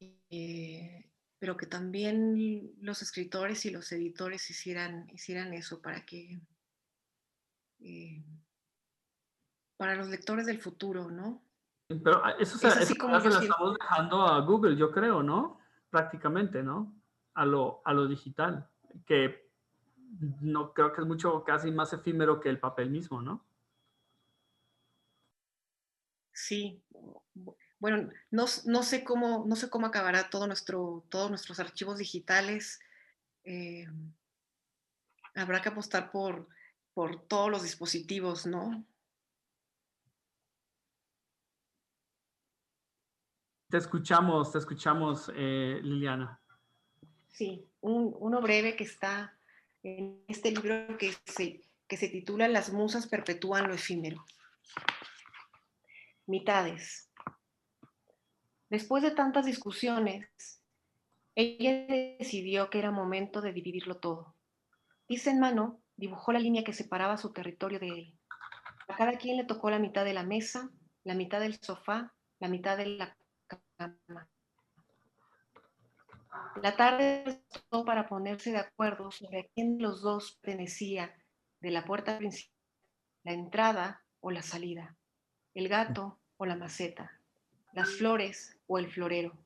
Eh, pero que también los escritores y los editores hicieran, hicieran eso para que eh, para los lectores del futuro, ¿no? Pero ah, eso, se, es eso como se lo estamos dejando a Google, yo creo, ¿no? Prácticamente, ¿no? A lo, a lo digital, que no creo que es mucho casi más efímero que el papel mismo, ¿no? Sí. Bueno, no, no, sé cómo, no sé cómo acabará todo nuestro, todos nuestros archivos digitales. Eh, habrá que apostar por, por todos los dispositivos, ¿no? Te escuchamos, te escuchamos, eh, Liliana. Sí, un, uno breve que está en este libro que se, que se titula Las musas perpetúan lo efímero. Mitades. Después de tantas discusiones, ella decidió que era momento de dividirlo todo. Dice en mano, dibujó la línea que separaba su territorio de él. A cada quien le tocó la mitad de la mesa, la mitad del sofá, la mitad de la cama. La tarde para ponerse de acuerdo sobre a quién los dos pertenecía de la puerta principal, la entrada o la salida, el gato o la maceta, las flores o el florero.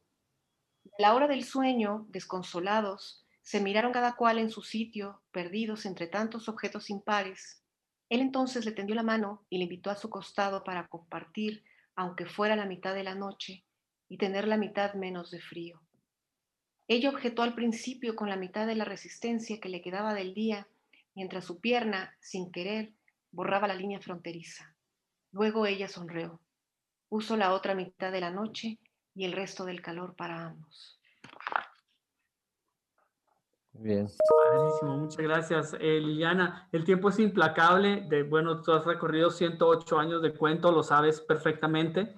A la hora del sueño, desconsolados, se miraron cada cual en su sitio, perdidos entre tantos objetos impares. Él entonces le tendió la mano y le invitó a su costado para compartir, aunque fuera la mitad de la noche, y tener la mitad menos de frío. Ella objetó al principio con la mitad de la resistencia que le quedaba del día, mientras su pierna, sin querer, borraba la línea fronteriza. Luego ella sonrió. Puso la otra mitad de la noche y el resto del calor para ambos. Bien. muchas gracias, eh, Liliana. El tiempo es implacable. De, bueno, tú has recorrido 108 años de cuento, lo sabes perfectamente.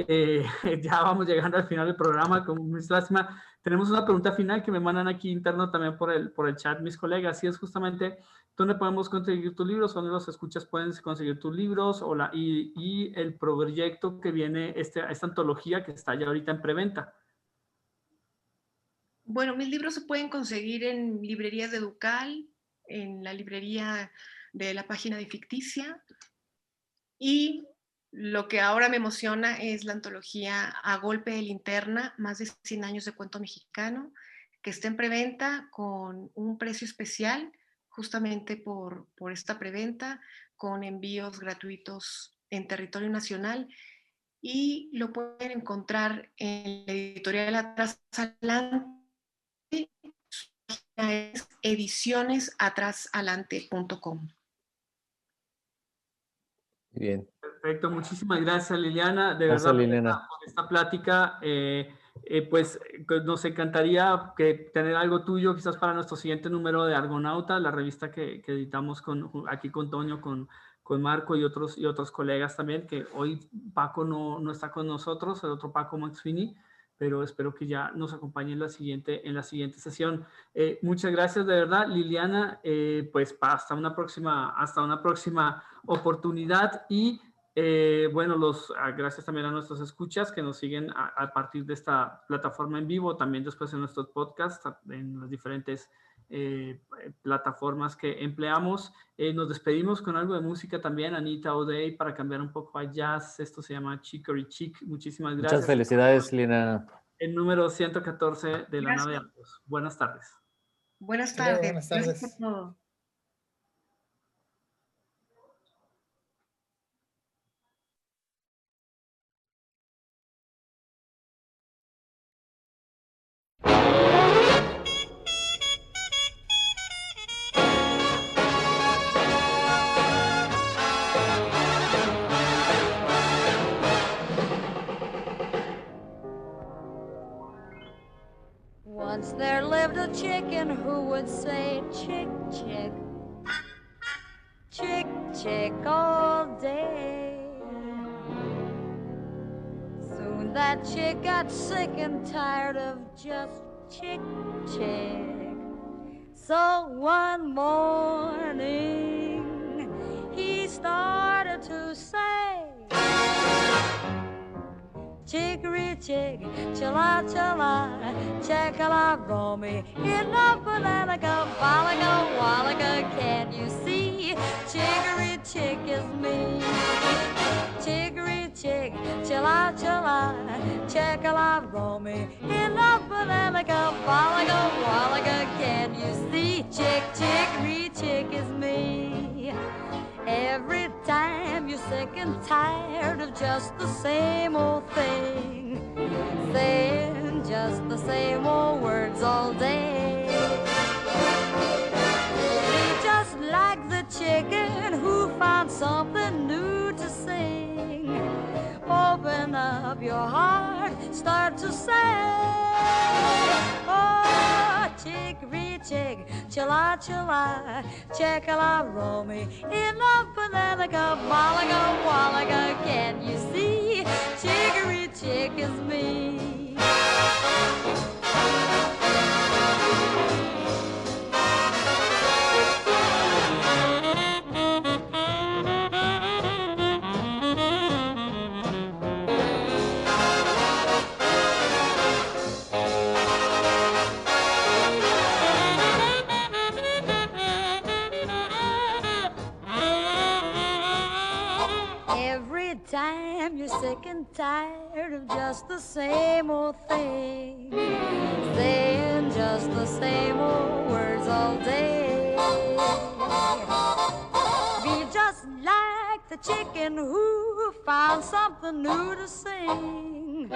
Eh, ya vamos llegando al final del programa, con mucha lástima. Tenemos una pregunta final que me mandan aquí interno también por el, por el chat mis colegas, y es justamente, ¿dónde podemos conseguir tus libros? ¿Dónde los escuchas pueden conseguir tus libros? O la, y, y el proyecto que viene, este, esta antología que está ya ahorita en preventa. Bueno, mis libros se pueden conseguir en librerías de Ducal, en la librería de la página de Ficticia y lo que ahora me emociona es la antología A Golpe de Linterna, más de 100 años de cuento mexicano, que está en preventa con un precio especial, justamente por, por esta preventa, con envíos gratuitos en territorio nacional. Y lo pueden encontrar en la editorial Atrás Adelante, es edicionesatrasalante.com. Bien. Perfecto, muchísimas gracias Liliana, de verdad por esta, plática. Eh, eh, pues, nos encantaría que tener algo tuyo quizás para nuestro siguiente número de Argonauta, la revista que, editamos con, aquí con Toño, con, con Marco y otros, y otros colegas también, que hoy Paco no, no está con nosotros, el otro Paco Maxfini, pero espero que ya nos acompañe en la siguiente, en la siguiente sesión. Eh, muchas gracias de verdad, Liliana, pues hasta una próxima, hasta una próxima oportunidad y eh, bueno, los, ah, gracias también a nuestros escuchas que nos siguen a, partir de esta plataforma en vivo, también después en nuestros podcasts, en las diferentes eh, plataformas que empleamos. Eh, nos despedimos con algo de música también, Anita O'Day, para cambiar un poco a jazz. Esto se llama Chicory Chick. Muchísimas gracias. Muchas felicidades, Lina. El número 114 de la nave Buenas tardes. Buenas tardes. Buenas tardes. Romy. In the banana go, wallaga, can you see? Chicory chick is me. Chicory chick, chilla chilla, checkala romy. In the banana go, wallaga, can you see? Chick, chicory chick is me. Every time you're sick and tired of just the same old thing, saying just the same old words all day. Be just like the chicken who found something new to sing. Open up your heart, start to sing. Oh, chick, chilla chilla, checkala romy. In the banana cup, wallaga wallaga, can you see? Chicory chick is me. Thank you. Tired of just the same old thing, saying just the same old words all day. Be just like the chicken who found something new to sing.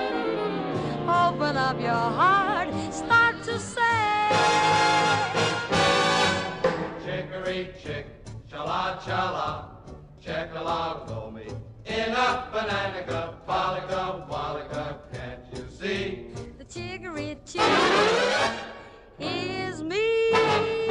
Open up your heart, start to sing. Chicory chick, chala chala, check-a-log me. In a banana cup, Pollica, Wallica, can't you see? The chiggery chiggery is me.